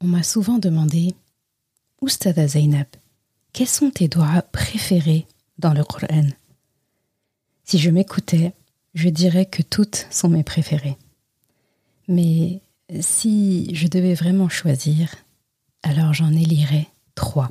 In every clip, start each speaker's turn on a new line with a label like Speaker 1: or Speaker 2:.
Speaker 1: On m'a souvent demandé Oustada Zainab, quels sont tes doigts préférés dans le Coran? Si je m'écoutais, je dirais que toutes sont mes préférées. Mais si je devais vraiment choisir, alors j'en élirais trois.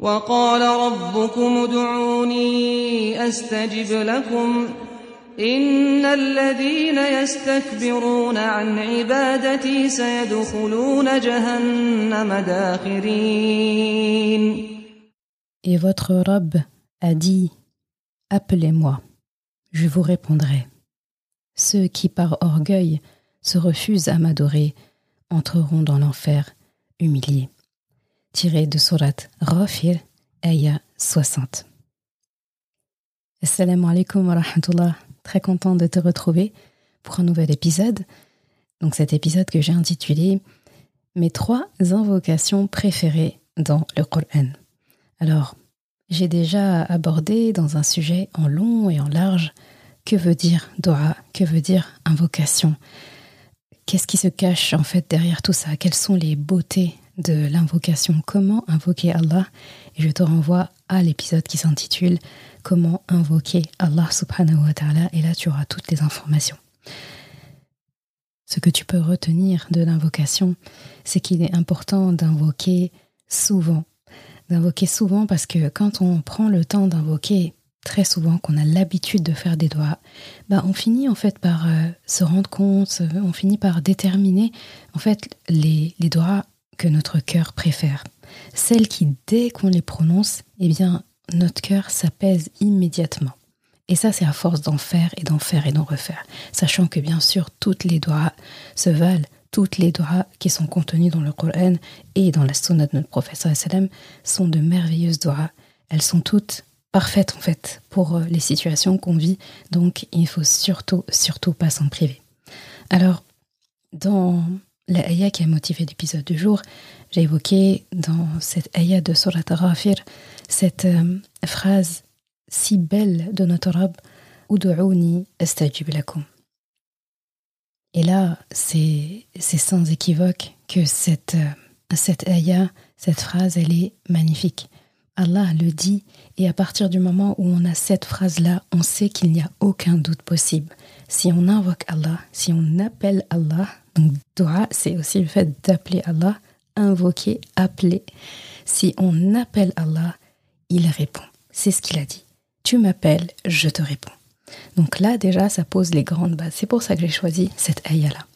Speaker 2: وقال ربكم ادعوني أستجب لكم. إن الذين يستكبرون عن عبادتي سيدخلون جهنم داخرين.
Speaker 1: Et votre robe a dit Appelez-moi, je vous répondrai. Ceux qui par orgueil se refusent à m'adorer entreront dans l'enfer humiliés tiré de Surat Rafir, Aya 60. Assalamu alaikum wa rahmatullah. Très content de te retrouver pour un nouvel épisode. Donc cet épisode que j'ai intitulé Mes trois invocations préférées dans le Coran. Alors, j'ai déjà abordé dans un sujet en long et en large que veut dire dua, que veut dire invocation? Qu'est-ce qui se cache en fait derrière tout ça? Quelles sont les beautés de l'invocation? Comment invoquer Allah? Et je te renvoie à l'épisode qui s'intitule Comment invoquer Allah subhanahu wa ta'ala et là tu auras toutes les informations. Ce que tu peux retenir de l'invocation, c'est qu'il est important d'invoquer souvent. D'invoquer souvent parce que quand on prend le temps d'invoquer très souvent, qu'on a l'habitude de faire des doigts, bah on finit en fait par euh, se rendre compte, on finit par déterminer en fait les, les doigts que notre cœur préfère. Celles qui, dès qu'on les prononce, eh bien, notre cœur s'apaise immédiatement. Et ça, c'est à force d'en faire et d'en faire et d'en refaire. Sachant que, bien sûr, toutes les doigts se valent, toutes les doigts qui sont contenues dans le Coran et dans la sunna de notre professeur sont de merveilleuses doigts. Elles sont toutes parfaites, en fait, pour euh, les situations qu'on vit. Donc, il faut surtout, surtout pas s'en priver. Alors, dans la ayah qui a motivé l'épisode du jour, j'ai évoqué dans cette ayah de Surat Ghafir cette euh, phrase si belle de notre Rab Udu'uni astajib lakum. Et là, c'est sans équivoque que cette, euh, cette ayah, cette phrase, elle est magnifique. Allah le dit, et à partir du moment où on a cette phrase-là, on sait qu'il n'y a aucun doute possible. Si on invoque Allah, si on appelle Allah, donc, dua, c'est aussi le fait d'appeler Allah, invoquer, appeler. Si on appelle Allah, il répond. C'est ce qu'il a dit. Tu m'appelles, je te réponds. Donc là, déjà, ça pose les grandes bases. C'est pour ça que j'ai choisi cette ayah-là.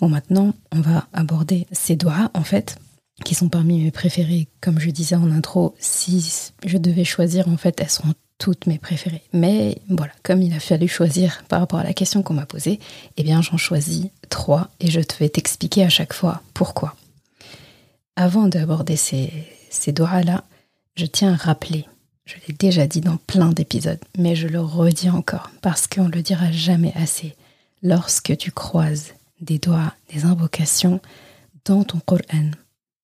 Speaker 1: Bon, maintenant, on va aborder ces doigts, en fait, qui sont parmi mes préférés. Comme je disais en intro, si je devais choisir, en fait, elles sont toutes mes préférées. Mais voilà, comme il a fallu choisir par rapport à la question qu'on m'a posée, eh bien j'en choisis trois et je vais t'expliquer à chaque fois pourquoi. Avant d'aborder ces, ces là je tiens à rappeler, je l'ai déjà dit dans plein d'épisodes, mais je le redis encore parce qu'on le dira jamais assez. Lorsque tu croises des doigts, des invocations dans ton Coran,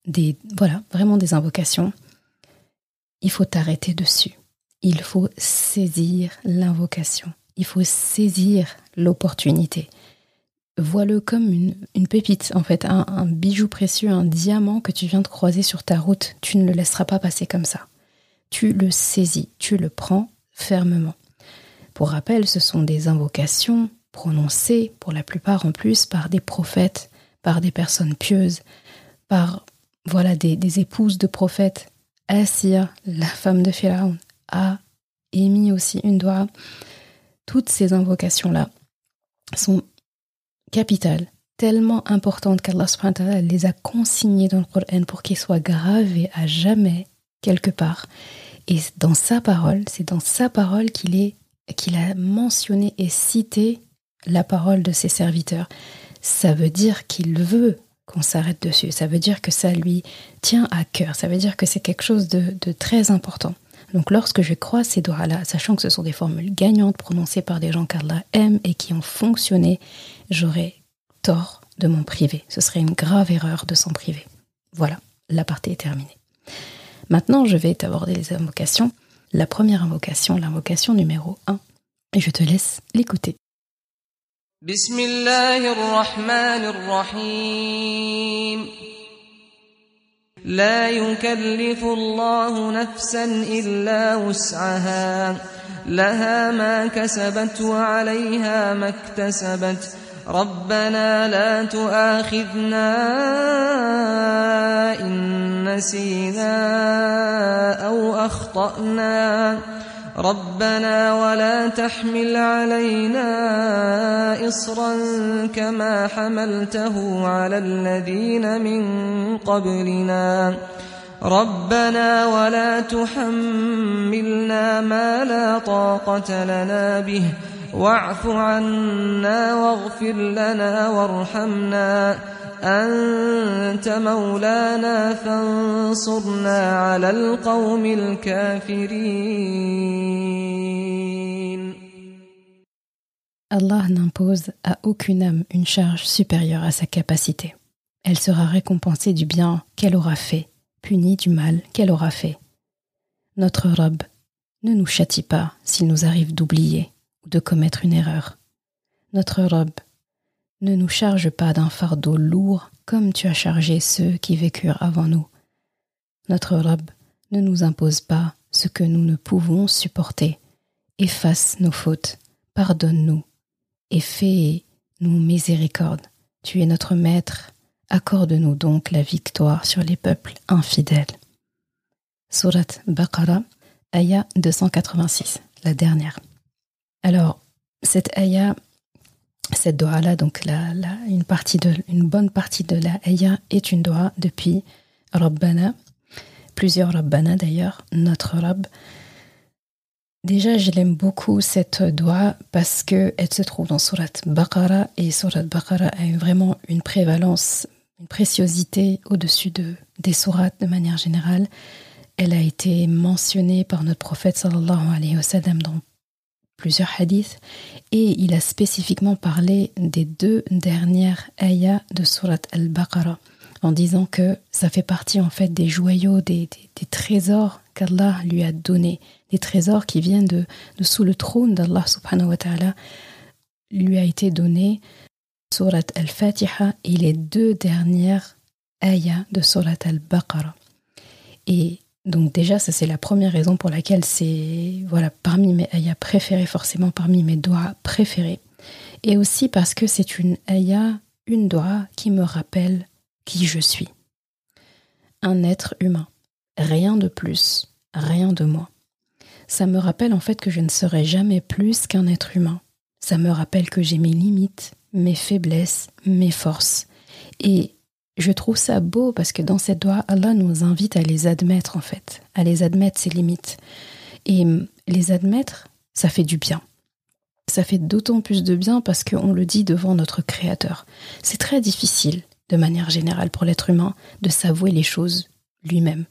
Speaker 1: des voilà, vraiment des invocations, il faut t'arrêter dessus il faut saisir l'invocation, il faut saisir l'opportunité. vois-le comme une, pépite, en fait, un, bijou précieux, un diamant que tu viens de croiser sur ta route. Tu ne le laisseras pas passer comme ça. Tu le saisis, tu le prends fermement. Pour rappel, ce sont des invocations prononcées, pour la plupart en plus, par des prophètes, par des personnes pieuses, par voilà des, épouses de prophètes. Asir, la femme de Pharaon, a émis aussi une doigt. Toutes ces invocations-là sont capitales, tellement importantes qu'Allah les a consignées dans le Coran pour qu'ils soient gravées à jamais quelque part. Et dans sa parole, c'est dans sa parole qu'il est qu'il a mentionné et cité la parole de ses serviteurs. Ça veut dire qu'il veut s'arrête dessus. Ça veut dire que ça lui tient à cœur. Ça veut dire que c'est quelque chose de, très important. Donc lorsque je crois ces doigts-là, sachant que ce sont des formules gagnantes prononcées par des gens qu'Allah aime et qui ont fonctionné, j'aurais tort de m'en priver. Ce serait une grave erreur de s'en priver. Voilà, la partie est terminée. Maintenant, je vais t'aborder les invocations. La première invocation, l'invocation numéro 1. Et je te laisse l'écouter.
Speaker 2: بسم الله الرحمن الرحيم. لا يكلف الله نفسا إلا وسعها. لها ما كسبت وعليها ما اكتسبت. ربنا لا تؤاخذنا إن نسينا أو أخطأنا. ربنا ولا تحمل علينا إصرا كما حملته على الذين من قبلنا. ربنا ولا تحملنا ما لا طاقة لنا به. واعف عنا واغفر لنا وارحمنا. أنت مولانا فانصرنا على القوم الكافرين
Speaker 1: Allah n'impose à aucune âme une charge supérieure à sa capacité. Elle sera récompensée du bien qu'elle aura fait, punie du mal qu'elle aura fait. Notre robe ne nous châtie pas s'il nous arrive d'oublier ou de commettre une erreur. Notre robe ne nous charge pas d'un fardeau lourd comme tu as chargé ceux qui vécurent avant nous. Notre robe ne nous impose pas ce que nous ne pouvons supporter. Efface nos fautes, pardonne-nous, et fais-nous miséricorde. Tu es notre Maître, accorde-nous donc la victoire sur les peuples infidèles. Surat Baqarah, Aya 286, la dernière. Alors, cette Aya cette doha-là, donc la, une, partie de, une bonne partie de la ayah est une doha depuis Rabbana, plusieurs Rabbana d'ailleurs, notre Rabb. Déjà, je l'aime beaucoup cette doha parce qu'elle se trouve dans Surat Baqara et Surat Baqara a vraiment une prévalence, une préciosité au-dessus de, des sourates de manière générale. Elle a été mentionnée par notre prophète sallallahu alayhi wa sallam dans plusieurs hadiths, et il a spécifiquement parlé des deux dernières ayahs de Surat al-Baqarah, en disant que ça fait partie en fait des joyaux, des, trésors qu'Allah lui a donnés, des trésors qui viennent de, sous le trône d'Allah subhanahu wa ta'ala, lui a été donné Surat al-Fatiha et les deux dernières ayahs de Surat al-Baqarah. Et donc déjà, ça c'est la première raison pour laquelle c'est voilà parmi mes ayahs préférés, forcément parmi mes doigts préférés. Et aussi parce que c'est une ayah, une doigt qui me rappelle qui je suis. Un être humain. Rien de plus, rien de moins. Ça me rappelle en fait que je ne serai jamais plus qu'un être humain. Ça me rappelle que j'ai mes limites, mes faiblesses, mes forces. Et je trouve ça beau parce que dans cette doigt, Allah nous invite à les admettre en fait, à les admettre ses limites. Et hum, les admettre, ça fait du bien. Ça fait d'autant plus de bien parce qu'on le dit devant notre Créateur. C'est très difficile, de manière générale, pour l'être humain, de s'avouer les choses lui-même,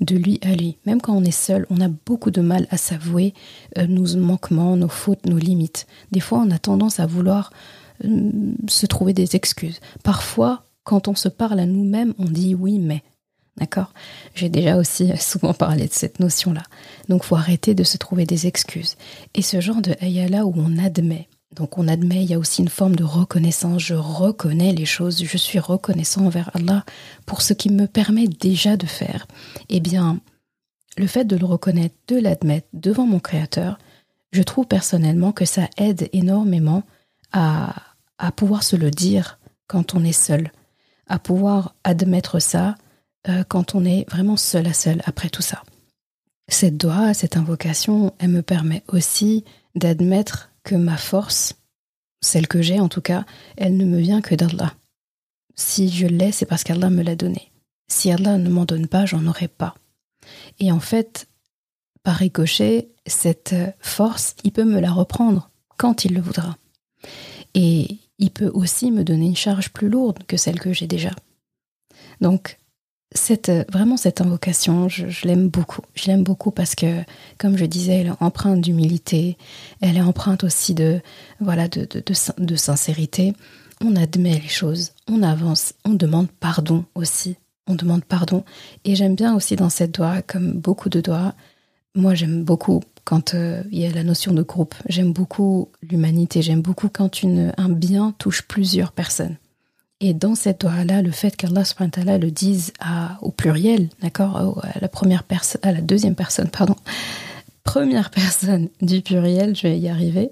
Speaker 1: de lui à lui. Même quand on est seul, on a beaucoup de mal à s'avouer euh, nos manquements, nos fautes, nos limites. Des fois, on a tendance à vouloir hum, se trouver des excuses. Parfois, quand on se parle à nous-mêmes, on dit oui, mais. D'accord? J'ai déjà aussi souvent parlé de cette notion-là. Donc, faut arrêter de se trouver des excuses. Et ce genre de ayah-là où on admet Donc on admet, il y a aussi une forme de reconnaissance. Je reconnais les choses, je suis reconnaissant envers Allah pour ce qu'il me permet déjà de faire. Eh bien, le fait de le reconnaître, de l'admettre devant mon Créateur, je trouve personnellement que ça aide énormément à pouvoir se le dire quand on est seul, à pouvoir admettre ça euh, quand on est vraiment seul à seul après tout ça. Cette doigt, cette invocation, elle me permet aussi d'admettre que ma force, celle que j'ai en tout cas, elle ne me vient que d'Allah. Si je l'ai, c'est parce qu'Allah me l'a donné. Si Allah ne m'en donne pas, j'en aurai pas. Et en fait, par ricochet, cette force, il peut me la reprendre quand il le voudra. Et il peut aussi me donner une charge plus lourde que celle que j'ai déjà. Donc, cette, vraiment cette invocation, je, l'aime beaucoup. Je l'aime beaucoup parce que, comme je disais, elle est empreinte d'humilité, elle est empreinte aussi de, voilà, de, de, de, sincérité. On admet les choses, on avance, on demande pardon aussi. On demande pardon. Et j'aime bien aussi dans cette doigt, comme beaucoup de doigts, moi j'aime beaucoup quand euh, il y a la notion de groupe. J'aime beaucoup l'humanité, j'aime beaucoup quand un bien touche plusieurs personnes. Et dans cette doigt-là, le fait qu'Allah le dise à, au pluriel, d'accord, à la première personne, à la deuxième personne, pardon, première personne du pluriel, je vais y arriver,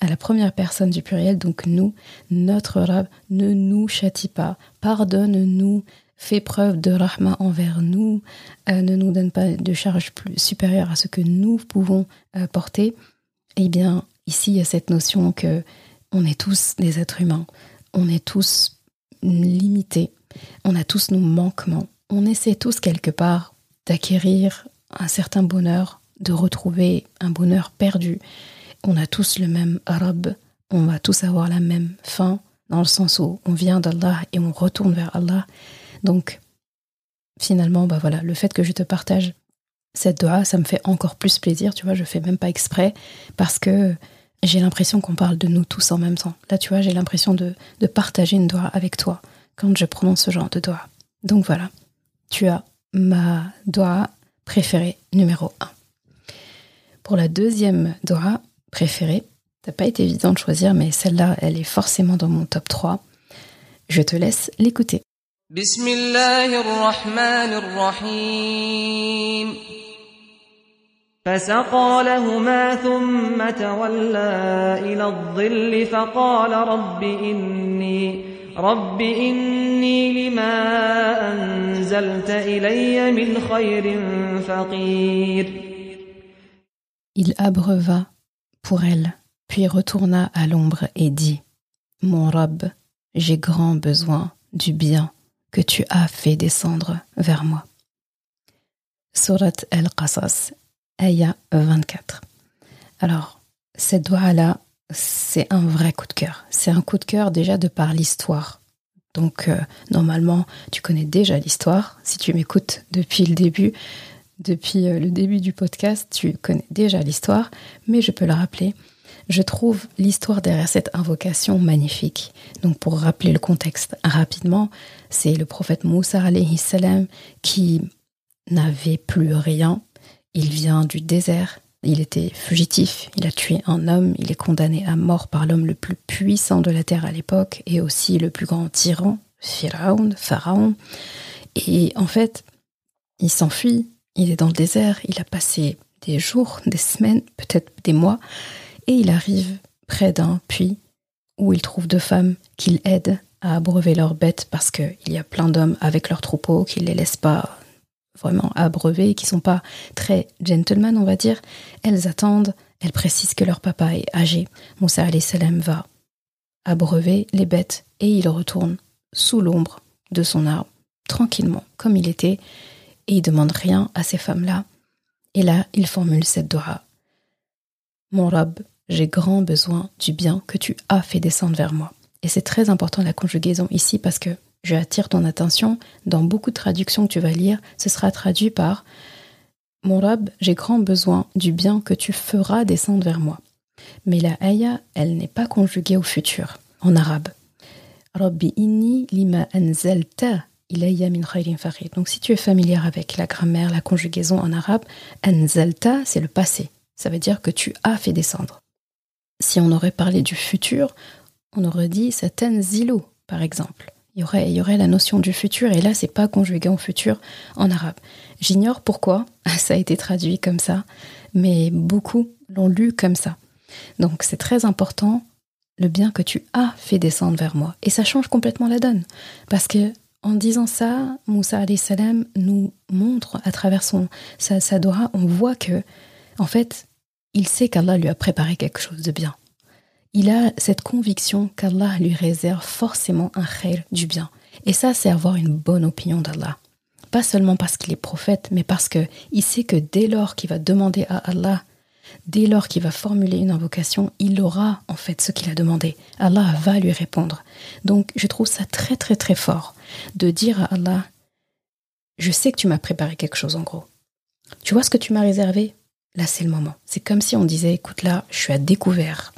Speaker 1: à la première personne du pluriel, donc nous, notre Rab ne nous châtie pas, pardonne-nous, fait preuve de rahma envers nous, euh, ne nous donne pas de charge plus supérieure à ce que nous pouvons euh, porter, eh bien, ici, il y a cette notion que on est tous des êtres humains, on est tous limités, on a tous nos manquements, on essaie tous quelque part d'acquérir un certain bonheur, de retrouver un bonheur perdu. On a tous le même arabe, on va tous avoir la même fin, dans le sens où on vient d'Allah et on retourne vers Allah. Donc, finalement, bah voilà, le fait que je te partage cette doha, ça me fait encore plus plaisir, tu vois, je fais même pas exprès parce que j'ai l'impression qu'on parle de nous tous en même temps. Là, tu vois, j'ai l'impression de, de, partager une doha avec toi quand je prononce ce genre de doha. Donc voilà, tu as ma doha préférée numéro 1. Pour la deuxième doha préférée, ça n'a pas été évident de choisir, mais celle-là, elle est forcément dans mon top 3. Je te laisse l'écouter.
Speaker 2: بسم الله الرحمن الرحيم. فسقى لهما ثم تولى إلى الظل فقال رب إني رب إني لما أنزلت إلي من خير فقير.
Speaker 1: Il abreuva pour elle, puis retourna à l'ombre et dit Mon Rab, j'ai grand besoin du bien que tu as fait descendre vers moi. Surat al-Qasas, Aya 24. Alors, cette doigt-là, c'est un vrai coup de cœur. C'est un coup de cœur déjà de par l'histoire. Donc, euh, normalement, tu connais déjà l'histoire. Si tu m'écoutes depuis le début, depuis euh, le début du podcast, tu connais déjà l'histoire, mais je peux le rappeler je trouve l'histoire derrière cette invocation magnifique. Donc pour rappeler le contexte rapidement, c'est le prophète Moussa alayhi salam qui n'avait plus rien. Il vient du désert, il était fugitif, il a tué un homme, il est condamné à mort par l'homme le plus puissant de la terre à l'époque et aussi le plus grand tyran, Pharaon, Pharaon. Et en fait, il s'enfuit, il est dans le désert, il a passé des jours, des semaines, peut-être des mois, et il arrive près d'un puits où il trouve deux femmes qu'il aide à abreuver leurs bêtes parce qu'il y a plein d'hommes avec leurs troupeaux qui ne les laissent pas vraiment abreuver, qui sont pas très gentlemen, on va dire. Elles attendent, elles précisent que leur papa est âgé. Moussa salam va abreuver les bêtes et il retourne sous l'ombre de son arbre, tranquillement, comme il était, et il demande rien à ces femmes-là. Et là, il formule cette dora. Mon Rab, j'ai grand besoin du bien que tu as fait descendre vers moi. Et c'est très important la conjugaison ici parce que je attire ton attention, dans beaucoup de traductions que tu vas lire, ce sera traduit par Mon Rab, j'ai grand besoin du bien que tu feras descendre vers moi. Mais la aya, elle n'est pas conjuguée au futur, en arabe. Rabbi inni lima anzalta ilayya min khayrin Donc si tu es familière avec la grammaire, la conjugaison en arabe, anzalta, c'est le passé. Ça veut dire que tu as fait descendre. Si on aurait parlé du futur, on aurait dit certaines zilo, par exemple. Il y, aurait, il y aurait la notion du futur, et là, c'est pas conjugué en futur en arabe. J'ignore pourquoi ça a été traduit comme ça, mais beaucoup l'ont lu comme ça. Donc c'est très important le bien que tu as fait descendre vers moi. Et ça change complètement la donne. Parce que en disant ça, Moussa salam nous montre à travers son, sa, sa Dora, on voit que, en fait, il sait qu'Allah lui a préparé quelque chose de bien. Il a cette conviction qu'Allah lui réserve forcément un khair du bien. Et ça, c'est avoir une bonne opinion d'Allah. Pas seulement parce qu'il est prophète, mais parce qu'il sait que dès lors qu'il va demander à Allah Dès lors qu'il va formuler une invocation, il aura en fait ce qu'il a demandé. Allah va lui répondre. Donc je trouve ça très très très fort de dire à Allah, je sais que tu m'as préparé quelque chose en gros. Tu vois ce que tu m'as réservé? Là c'est le moment. C'est comme si on disait, écoute là, je suis à découvert.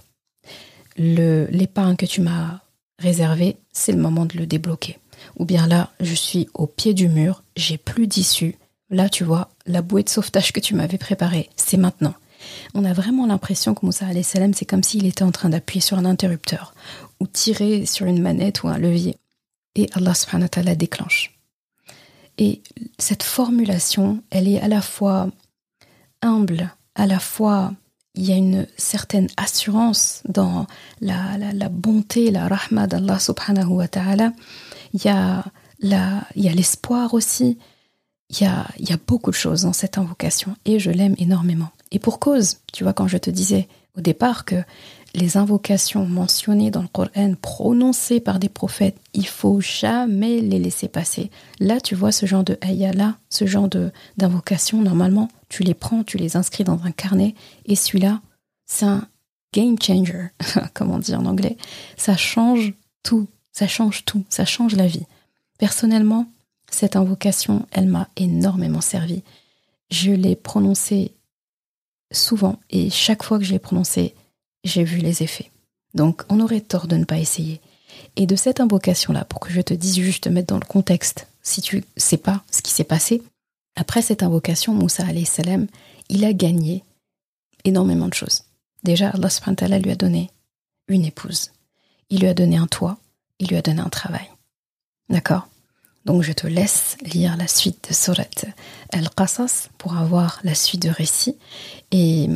Speaker 1: L'épargne que tu m'as réservé, c'est le moment de le débloquer. Ou bien là, je suis au pied du mur, j'ai plus d'issue. Là, tu vois, la bouée de sauvetage que tu m'avais préparée, c'est maintenant on a vraiment l'impression que Moussa salam c'est comme s'il était en train d'appuyer sur un interrupteur ou tirer sur une manette ou un levier. Et Allah subhanahu wa ta'ala déclenche. Et cette formulation, elle est à la fois humble, à la fois il y a une certaine assurance dans la, la, bonté, la rahma d'Allah subhanahu wa ta'ala. Il y a l'espoir aussi. Il y, a, il y a beaucoup de choses dans cette invocation et je l'aime énormément. Et pour cause, tu vois, quand je te disais au départ que les invocations mentionnées dans le Coran, prononcées par des prophètes, il faut jamais les laisser passer. Là, tu vois ce genre de ayah ce genre d'invocation, normalement, tu les prends, tu les inscris dans un carnet, et celui-là, c'est un game changer, comme on dit en anglais. Ça change tout, ça change tout, ça change la vie. Personnellement, cette invocation, elle m'a énormément servi. Je l'ai prononcée souvent, et chaque fois que je l'ai prononcé, j'ai vu les effets. Donc on aurait tort de ne pas essayer. Et de cette invocation-là, pour que je te dise juste te mettre dans le contexte, si tu sais pas ce qui s'est passé, après cette invocation, Moussa salam, il a gagné énormément de choses. Déjà, Allah subhanahu lui a donné une épouse. Il lui a donné un toit, il lui a donné un travail. D'accord? Donc je te laisse lire la suite de Surat Al-Qasas pour avoir la suite de récit. Et,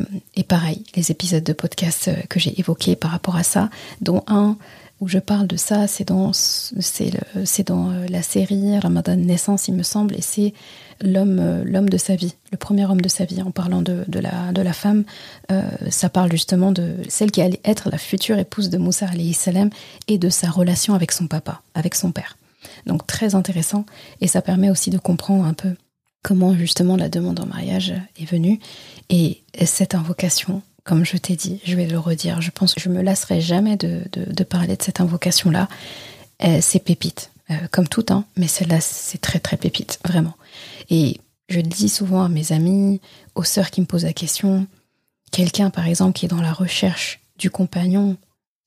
Speaker 1: pareil, les épisodes de podcast que j'ai évoqués par rapport à ça, dont un où je parle de ça, c'est dans, euh, la série Ramadan Naissance, il me semble, et c'est l'homme, euh, l'homme de sa vie, le premier homme de sa vie, en parlant de, la, de la femme. Euh, ça parle justement de celle qui allait être la future épouse de Moussa salam et de sa relation avec son papa, avec son père. Donc très intéressant et ça permet aussi de comprendre un peu comment justement la demande en mariage est venue et cette invocation, comme je t'ai dit, je vais le redire, je pense que je me lasserai jamais de, parler de cette invocation-là. Euh, c'est pépite, euh, comme tout, hein, mais celle-là c'est très très pépite, vraiment. Et je le dis souvent à mes amis, aux sœurs qui me posent la question, quelqu'un par exemple qui est dans la recherche du compagnon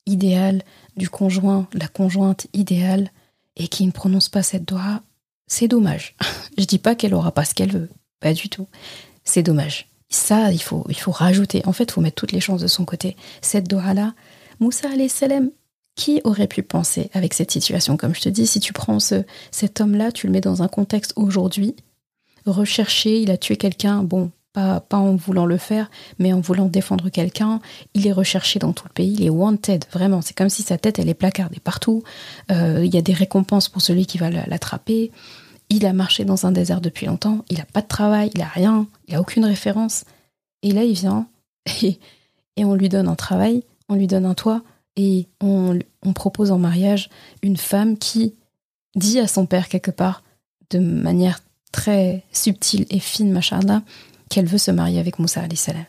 Speaker 1: idéal, du conjoint, la conjointe idéale, et qui ne prononce pas cette doigt, c'est dommage. Je dis pas qu'elle aura pas ce qu'elle veut, pas du tout. C'est dommage. Ça, il faut, il faut rajouter. En fait, il faut mettre toutes les chances de son côté. Cette doha-là, Moussa salam, qui aurait pu penser avec cette situation? Comme je te dis, si tu prends ce, cet homme-là, tu le mets dans un contexte aujourd'hui, recherché, il a tué quelqu'un, bon, pas, en voulant le faire, mais en voulant défendre quelqu'un. Il est recherché dans tout le pays, il est wanted, vraiment. C'est comme si sa tête, elle est placardée partout. Euh, il y a des récompenses pour celui qui va l'attraper. Il a marché dans un désert depuis longtemps, il n'a pas de travail, il n'a rien, il n'a aucune référence. Et là, il vient et, on lui donne un travail, on lui donne un toit, et on, propose en mariage une femme qui dit à son père quelque part, de manière très subtile et fine, machallah, qu'elle veut se marier avec Moussa salam.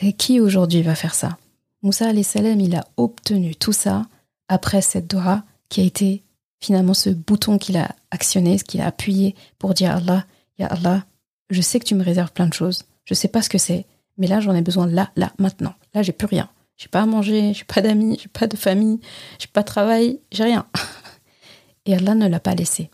Speaker 1: Et qui aujourd'hui va faire ça? Moussa salam, il a obtenu tout ça après cette doha qui a été finalement ce bouton qu'il a actionné, ce qu'il a appuyé pour dire Allah, Allah, je sais que tu me réserves plein de choses, je sais pas ce que c'est, mais là j'en ai besoin là, là, maintenant. Là j'ai plus rien. J'ai pas à manger, j'ai pas d'amis, j'ai pas de famille, j'ai pas de travail, j'ai rien. Et Allah ne l'a pas laissé.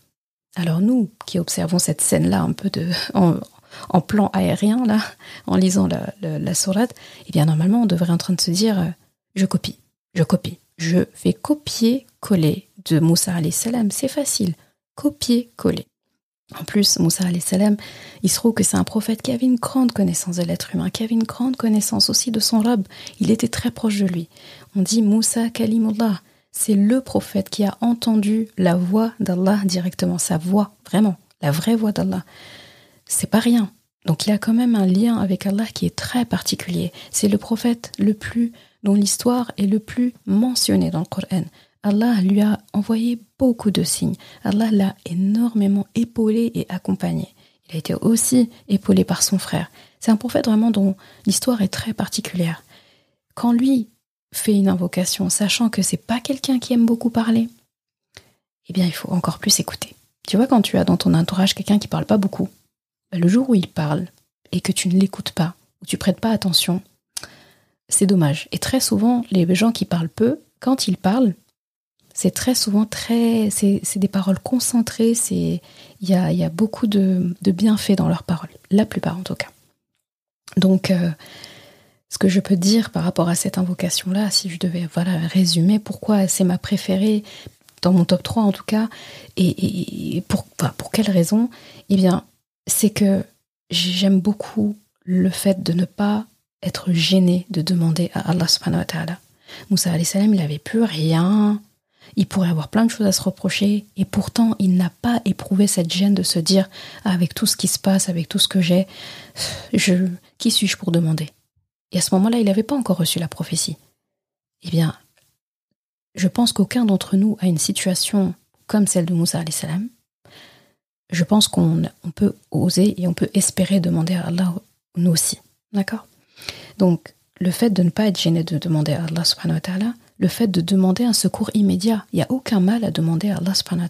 Speaker 1: Alors nous, qui observons cette scène-là un peu de, en plan aérien, là, en lisant la, la, sourate, eh bien, normalement, on devrait être en train de se dire, euh, je copie, je copie. Je fais copier-coller de Moussa salam. C'est facile. Copier-coller. En plus, Moussa salam, il se trouve que c'est un prophète qui avait une grande connaissance de l'être humain, qui avait une grande connaissance aussi de son robe. Il était très proche de lui. On dit Moussa Kalimullah. C'est le prophète qui a entendu la voix d'Allah directement, sa voix, vraiment, la vraie voix d'Allah. C'est pas rien. Donc il a quand même un lien avec Allah qui est très particulier. C'est le prophète le plus dont l'histoire est le plus mentionnée dans le Coran. Allah lui a envoyé beaucoup de signes. Allah l'a énormément épaulé et accompagné. Il a été aussi épaulé par son frère. C'est un prophète vraiment dont l'histoire est très particulière. Quand lui fait une invocation, sachant que c'est pas quelqu'un qui aime beaucoup parler, eh bien il faut encore plus écouter. Tu vois, quand tu as dans ton entourage quelqu'un qui parle pas beaucoup, bah, le jour où il parle et que tu ne l'écoutes pas, ou tu prêtes pas attention, c'est dommage. Et très souvent, les gens qui parlent peu, quand ils parlent, c'est très souvent très, c'est des paroles concentrées. Il y a, y a, beaucoup de, de, bienfaits dans leurs paroles, la plupart en tout cas. Donc, euh, ce que je peux dire par rapport à cette invocation-là, si je devais voilà résumer pourquoi c'est ma préférée dans mon top 3 en tout cas, et, pour, enfin, pour quelle raison Eh bien, c'est que j'aime beaucoup le fait de ne pas être gêné de demander à Allah subhanahu wa ta'ala. Moussa salam, il n'avait plus rien. Il pourrait avoir plein de choses à se reprocher et pourtant il n'a pas éprouvé cette gêne de se dire avec tout ce qui se passe, avec tout ce que j'ai, je qui suis-je pour demander? Et à ce moment-là, il n'avait pas encore reçu la prophétie. Eh bien, je pense qu'aucun d'entre nous a une situation comme celle de Moussa salam je pense qu'on peut oser et on peut espérer demander à Allah nous aussi. D'accord? Donc, le fait de ne pas être gêné de demander à Allah le fait de demander un secours immédiat, il n'y a aucun mal à demander à Allah subhanahu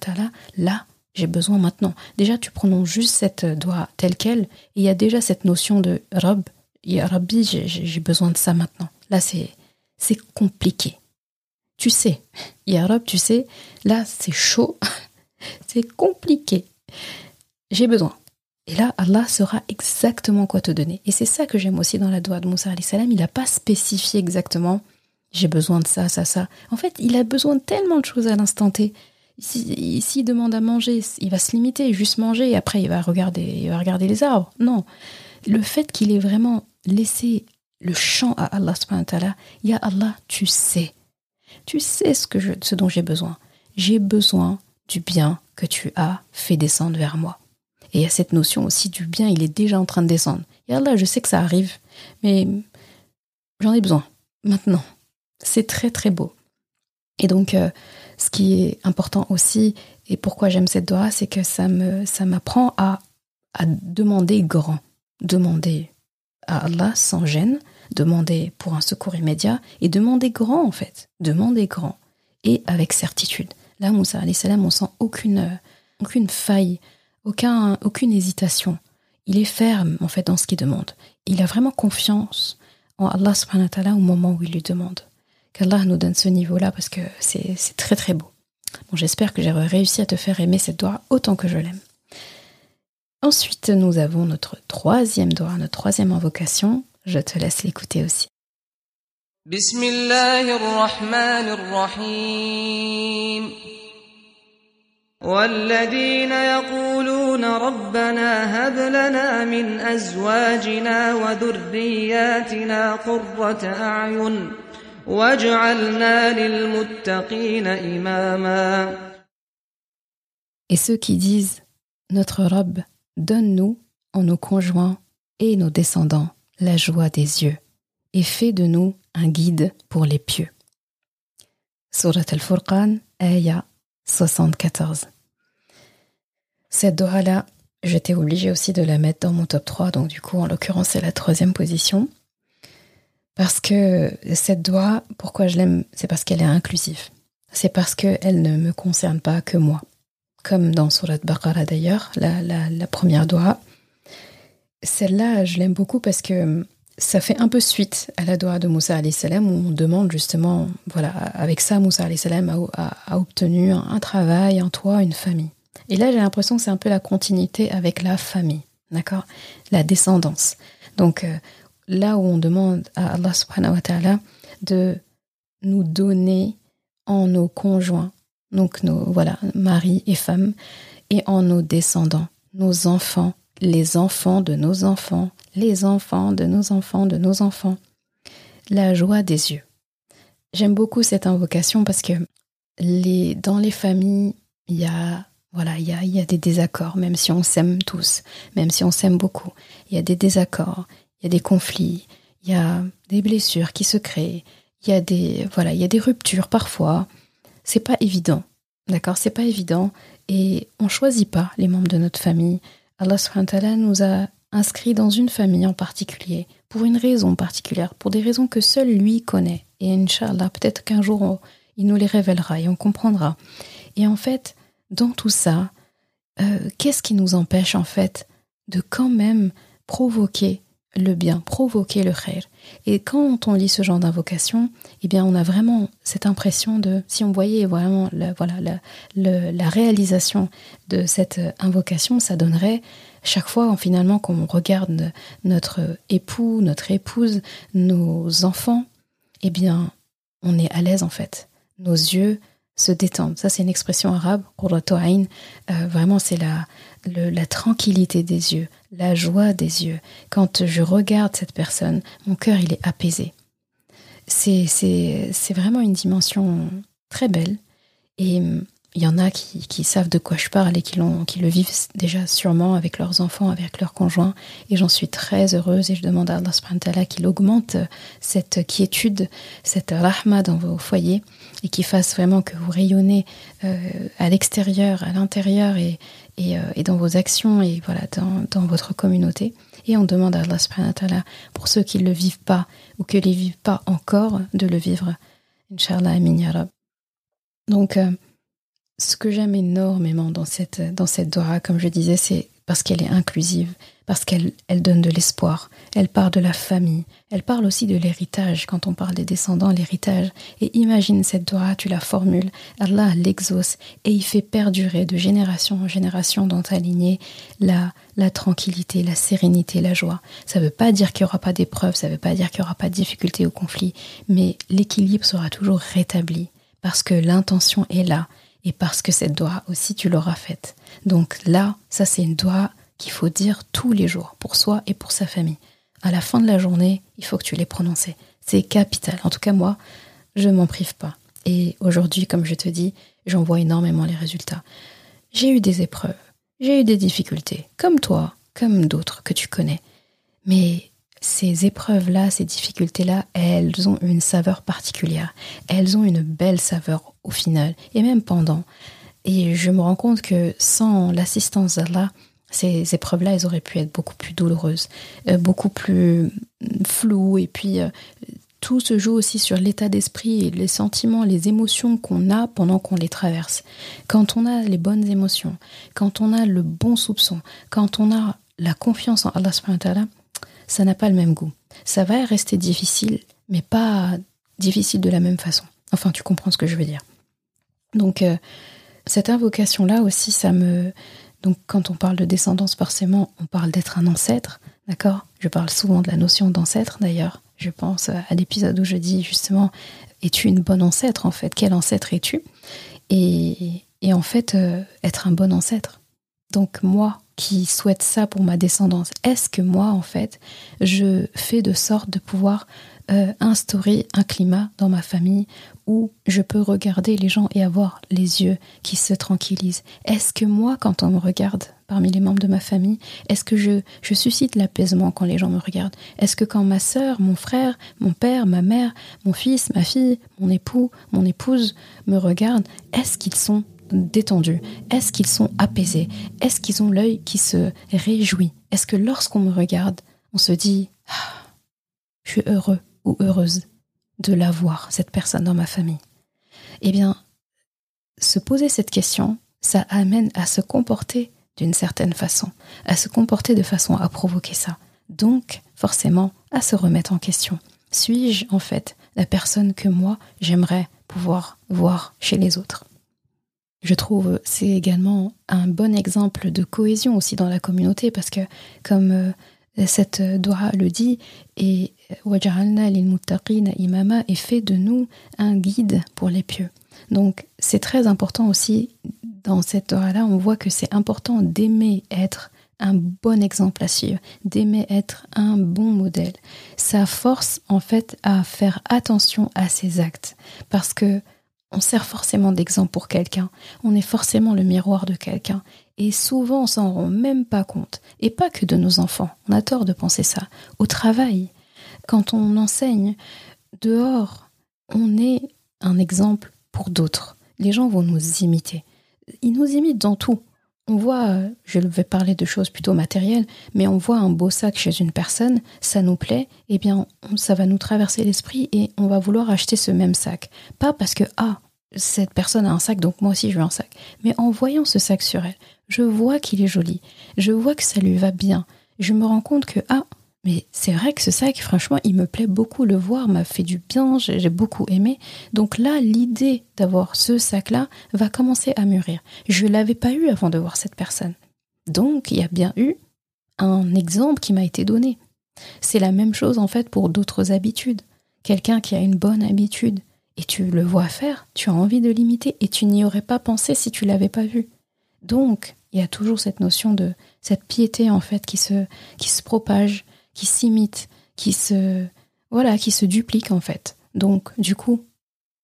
Speaker 1: là, j'ai besoin maintenant. Déjà, tu prononces juste cette doigt telle qu'elle, et il y a déjà cette notion de Rab, Rabbi, j'ai besoin de ça maintenant. Là, c'est c'est compliqué. Tu sais, Ya Rab, tu sais, là, c'est chaud, c'est compliqué j'ai besoin. Et là, Allah saura exactement quoi te donner. Et c'est ça que j'aime aussi dans la doigt de Moussa salam. Il n'a pas spécifié exactement j'ai besoin de ça, ça, ça. En fait, il a besoin de tellement de choses à l'instant T. S'il demande à manger, il va se limiter, juste manger, et après il va regarder, il va regarder les arbres. Non. Le fait qu'il ait vraiment laissé le champ à Allah wa ta'ala, Ya Allah, tu sais. Tu sais ce, que je, ce dont j'ai besoin. J'ai besoin du bien que tu as fait descendre vers moi. Et il y a cette notion aussi du bien, il est déjà en train de descendre. Et là, je sais que ça arrive, mais j'en ai besoin maintenant. C'est très très beau. Et donc, euh, ce qui est important aussi, et pourquoi j'aime cette doha, c'est que ça me ça m'apprend à, à demander grand, demander à Allah sans gêne, demander pour un secours immédiat et demander grand en fait, demander grand et avec certitude. Là, Moussa salam, on sent aucune, aucune faille, aucun, aucune hésitation. Il est ferme, en fait, dans ce qu'il demande. Il a vraiment confiance en Allah subhanahu wa ta'ala au moment où il lui demande Qu'Allah nous donne ce niveau-là parce que c'est très très beau. Bon, j'espère que j'ai réussi à te faire aimer cette doigt autant que je l'aime. Ensuite, nous avons notre troisième doigt, notre troisième invocation. Je te laisse l'écouter aussi.
Speaker 2: والذين يقولون ربنا هب لنا من أزواجنا وذرياتنا قرة أعين واجعلنا للمتقين إماما
Speaker 1: et ceux qui disent Notre robe, donne-nous en nos conjoints et nos descendants la joie des yeux et fais de nous un guide pour les pieux. Surat al-Furqan, ayah 74. Cette Dora-là, j'étais obligée aussi de la mettre dans mon top 3, donc du coup, en l'occurrence, c'est la troisième position. Parce que cette doigt, pourquoi je l'aime, c'est parce qu'elle est inclusive. C'est parce qu'elle ne me concerne pas que moi. Comme dans Surat Baqarah d'ailleurs, la, la, première doigt. Celle-là, je l'aime beaucoup parce que ça fait un peu suite à la doigt de Moussa salam où on demande justement, voilà, avec ça, Moussa salam a, a, obtenu un, travail, un toit, une famille. Et là, j'ai l'impression que c'est un peu la continuité avec la famille, d'accord? La descendance. Donc, euh, là où on demande à Allah subhanahu wa ta'ala de nous donner en nos conjoints, donc nos voilà, maris et femmes, et en nos descendants, nos enfants, les enfants de nos enfants, les enfants de nos enfants de nos enfants. La joie des yeux. J'aime beaucoup cette invocation parce que les, dans les familles, il y a voilà, il y a, y a des désaccords, même si on s'aime tous, même si on s'aime beaucoup. Il y a des désaccords, il y a des conflits, il y a des blessures qui se créent, il y a des voilà, il y a des ruptures parfois. C'est pas évident, d'accord? C'est pas évident et on choisit pas les membres de notre famille. Allah subhanahu nous a inscrits dans une famille en particulier pour une raison particulière, pour des raisons que seul lui connaît. Et Inch'Allah, peut-être qu'un jour il nous les révélera et on comprendra. Et en fait, dans tout ça, euh, qu'est-ce qui nous empêche en fait de quand même provoquer le bien, provoquer le khair. Et quand on lit ce genre d'invocation, eh bien, on a vraiment cette impression de, si on voyait vraiment la, voilà, la, la réalisation de cette invocation, ça donnerait chaque fois, finalement, qu'on regarde notre époux, notre épouse, nos enfants, eh bien, on est à l'aise en fait. Nos yeux se détendent. Ça, c'est une expression arabe, euh, vraiment, c'est la, la tranquillité des yeux, la joie des yeux. Quand je regarde cette personne, mon cœur, il est apaisé. C'est vraiment une dimension très belle. Et hum, il y en a qui, savent de quoi je parle et qui, qui le vivent déjà sûrement avec leurs enfants, avec leurs conjoints. Et j'en suis très heureuse et je demande à Allah qu'il augmente cette quiétude, cette rahma dans vos foyers et qu'il fasse vraiment que vous rayonnez euh, à l'extérieur, à l'intérieur et, euh, et, dans vos actions et voilà dans, dans, votre communauté. Et on demande à Allah pour ceux qui ne le vivent pas ou qui ne les vivent pas encore de le vivre. Inch'Allah, amin ya Donc, euh, ce que j'aime énormément dans cette, dans cette Dora, comme je disais, c'est parce qu'elle est inclusive, parce qu'elle elle donne de l'espoir, elle parle de la famille, elle parle aussi de l'héritage, quand on parle des descendants, l'héritage. Et imagine cette Dora, tu la formules, Allah l'exauce et il fait perdurer de génération en génération dans ta lignée la, la tranquillité, la sérénité, la joie. Ça ne veut pas dire qu'il n'y aura pas d'épreuves, ça ne veut pas dire qu'il n'y aura pas de difficultés ou conflits, mais l'équilibre sera toujours rétabli parce que l'intention est là et parce que cette doigt aussi tu l'auras faite. Donc là, ça c'est une doigt qu'il faut dire tous les jours, pour soi et pour sa famille. À la fin de la journée, il faut que tu les prononces. C'est capital. En tout cas, moi, je m'en prive pas. Et aujourd'hui, comme je te dis, j'en vois énormément les résultats. J'ai eu des épreuves, j'ai eu des difficultés, comme toi, comme d'autres que tu connais. Mais ces épreuves-là, ces difficultés-là, elles ont une saveur particulière. Elles ont une belle saveur au final, et même pendant. Et je me rends compte que sans l'assistance d'Allah, ces épreuves-là, elles auraient pu être beaucoup plus douloureuses, euh, beaucoup plus floues, et puis euh, tout se joue aussi sur l'état d'esprit les sentiments, les émotions qu'on a pendant qu'on les traverse. Quand on a les bonnes émotions, quand on a le bon soupçon, quand on a la confiance en Allah ça n'a pas le même goût. Ça va rester difficile, mais pas difficile de la même façon. Enfin, tu comprends ce que je veux dire. Donc, euh, cette invocation-là aussi, ça me... Donc, quand on parle de descendance, forcément, on parle d'être un ancêtre, d'accord? Je parle souvent de la notion d'ancêtre, d'ailleurs. Je pense à l'épisode où je dis justement, es-tu une bonne ancêtre, en fait? Quel ancêtre es-tu? Et, en fait, euh, être un bon ancêtre. Donc, moi, qui souhaite ça pour ma descendance Est-ce que moi, en fait, je fais de sorte de pouvoir euh, instaurer un climat dans ma famille où je peux regarder les gens et avoir les yeux qui se tranquillisent. Est-ce que moi, quand on me regarde parmi les membres de ma famille, est-ce que je, suscite l'apaisement quand les gens me regardent? Est-ce que quand ma sœur, mon frère, mon père, ma mère, mon fils, ma fille, mon époux, mon épouse me regardent, est-ce qu'ils sont détendus? Est-ce qu'ils sont apaisés? Est-ce qu'ils ont l'œil qui se réjouit? Est-ce que lorsqu'on me regarde, on se dit ah, Je suis heureux ou heureuse? De l'avoir, cette personne dans ma famille Eh bien, se poser cette question, ça amène à se comporter d'une certaine façon, à se comporter de façon à provoquer ça. Donc, forcément, à se remettre en question. Suis-je, en fait, la personne que moi, j'aimerais pouvoir voir chez les autres? Je trouve c'est également un bon exemple de cohésion aussi dans la communauté parce que comme euh, Cette dua le dit et wajalna lil imama et fait de nous un guide pour les pieux. Donc c'est très important aussi dans cette dua-là, on voit que c'est important d'aimer être un bon exemple à suivre, d'aimer être un bon modèle. Ça force en fait à faire attention à ses actes parce que on sert forcément d'exemple pour quelqu'un, on est forcément le miroir de quelqu'un et souvent on s'en rend même pas compte et pas que de nos enfants. On a tort de penser ça. Au travail, quand on enseigne dehors, on est un exemple pour d'autres. Les gens vont nous imiter. Ils nous imitent dans tout on voit, je vais parler de choses plutôt matérielles, mais on voit un beau sac chez une personne, ça nous plaît, eh bien, ça va nous traverser l'esprit et on va vouloir acheter ce même sac. Pas parce que, ah, cette personne a un sac, donc moi aussi je veux un sac. Mais en voyant ce sac sur elle, je vois qu'il est joli, je vois que ça lui va bien, je me rends compte que, ah, mais c'est vrai que ce sac, franchement, il me plaît beaucoup. Le voir m'a fait du bien, j'ai beaucoup aimé. Donc là, l'idée d'avoir ce sac-là va commencer à mûrir. Je ne l'avais pas eu avant de voir cette personne. Donc, il y a bien eu un exemple qui m'a été donné. C'est la même chose en fait pour d'autres habitudes. Quelqu'un qui a une bonne habitude et tu le vois faire, tu as envie de l'imiter et tu n'y aurais pas pensé si tu l'avais pas vu. Donc, il y a toujours cette notion de cette piété en fait qui se propage qui s'imitent, qui se voilà, qui se dupliquent en fait. Donc du coup,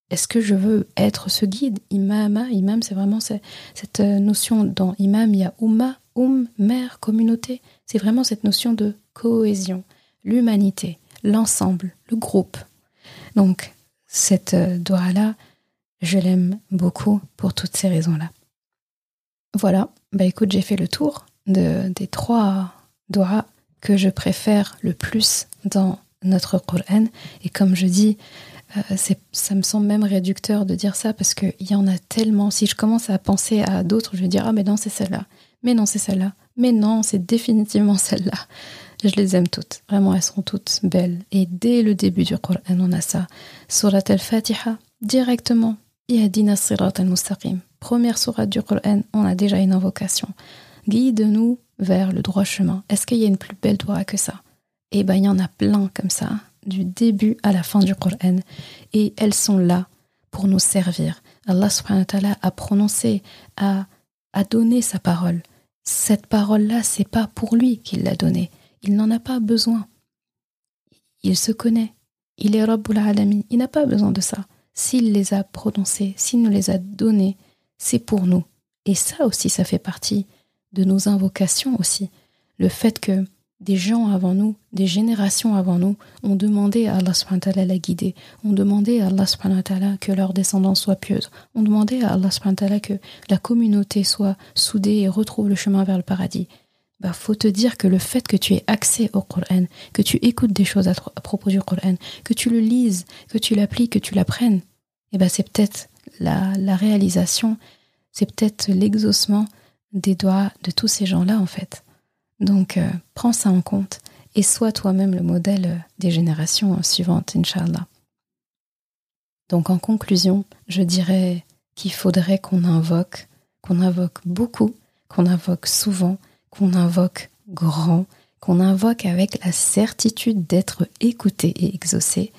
Speaker 1: est-ce que je veux être ce guide? Imama, imam, c'est vraiment cette euh, notion dans imam, il y a umma, um, mère, communauté. C'est vraiment cette notion de cohésion, l'humanité, l'ensemble, le groupe. Donc cette euh, doha-là, je l'aime beaucoup pour toutes ces raisons-là. Voilà, bah écoute, j'ai fait le tour de, des trois doigts que je préfère le plus dans notre Coran. Et comme je dis, euh, ça me semble même réducteur de dire ça parce qu'il y en a tellement. Si je commence à penser à d'autres, je vais dire Ah, mais non, c'est celle-là. Mais non, c'est celle-là. Mais non, c'est définitivement celle-là. Je les aime toutes. Vraiment, elles sont toutes belles. Et dès le début du Coran, on a ça. Surat al-Fatiha, directement. Yadina sirat al-Mustaqim. Première surat du Coran, on a déjà une invocation. Guide-nous vers le droit chemin. Est-ce qu'il y a une plus belle doigt que ça? Eh bien, il y en a plein comme ça, du début à la fin du Coran. Et elles sont là pour nous servir. Allah subhanahu wa ta'ala a prononcé, a, a donné sa parole. Cette parole-là, c'est pas pour lui qu'il l'a donnée. Il n'en a pas besoin. Il se connaît. Il est Rabbul Alamin. Il n'a pas besoin de ça. S'il les a prononcées, s'il nous les a données, c'est pour nous. Et ça aussi, ça fait partie de nos invocations aussi. Le fait que des gens avant nous, des générations avant nous, ont demandé à Allah subhanahu wa la guider, ont demandé à Allah subhanahu wa que leur descendance soit pieuse, ont demandé à Allah subhanahu wa que la communauté soit soudée et retrouve le chemin vers le paradis. Bah, faut te dire que le fait que tu aies accès au Coran, que tu écoutes des choses à, propos du Coran, que tu le lises, que tu l'appliques, que tu l'apprennes, eh ben c'est peut-être la, la réalisation, c'est peut-être l'exaucement des doigts de tous ces gens-là, en fait. Donc, euh, prends ça en compte et sois toi-même le modèle euh, des générations euh, suivantes, Inch'Allah. Donc, en conclusion, je dirais qu'il faudrait qu'on invoque, qu'on invoque beaucoup, qu'on invoque souvent, qu'on invoque grand, qu'on invoque avec la certitude d'être écouté et exaucé,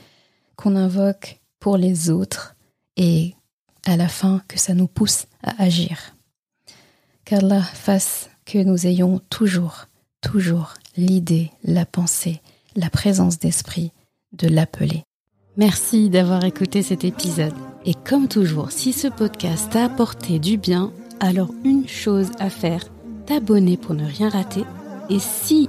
Speaker 1: qu'on invoque pour les autres et à la fin que ça nous pousse à agir qu'Allah fasse que nous ayons toujours, toujours l'idée, la pensée, la présence d'esprit de l'appeler. Merci d'avoir écouté cet épisode. Et comme toujours, si ce podcast t'a apporté du bien, alors une chose à faire, t'abonner pour ne rien rater. Et si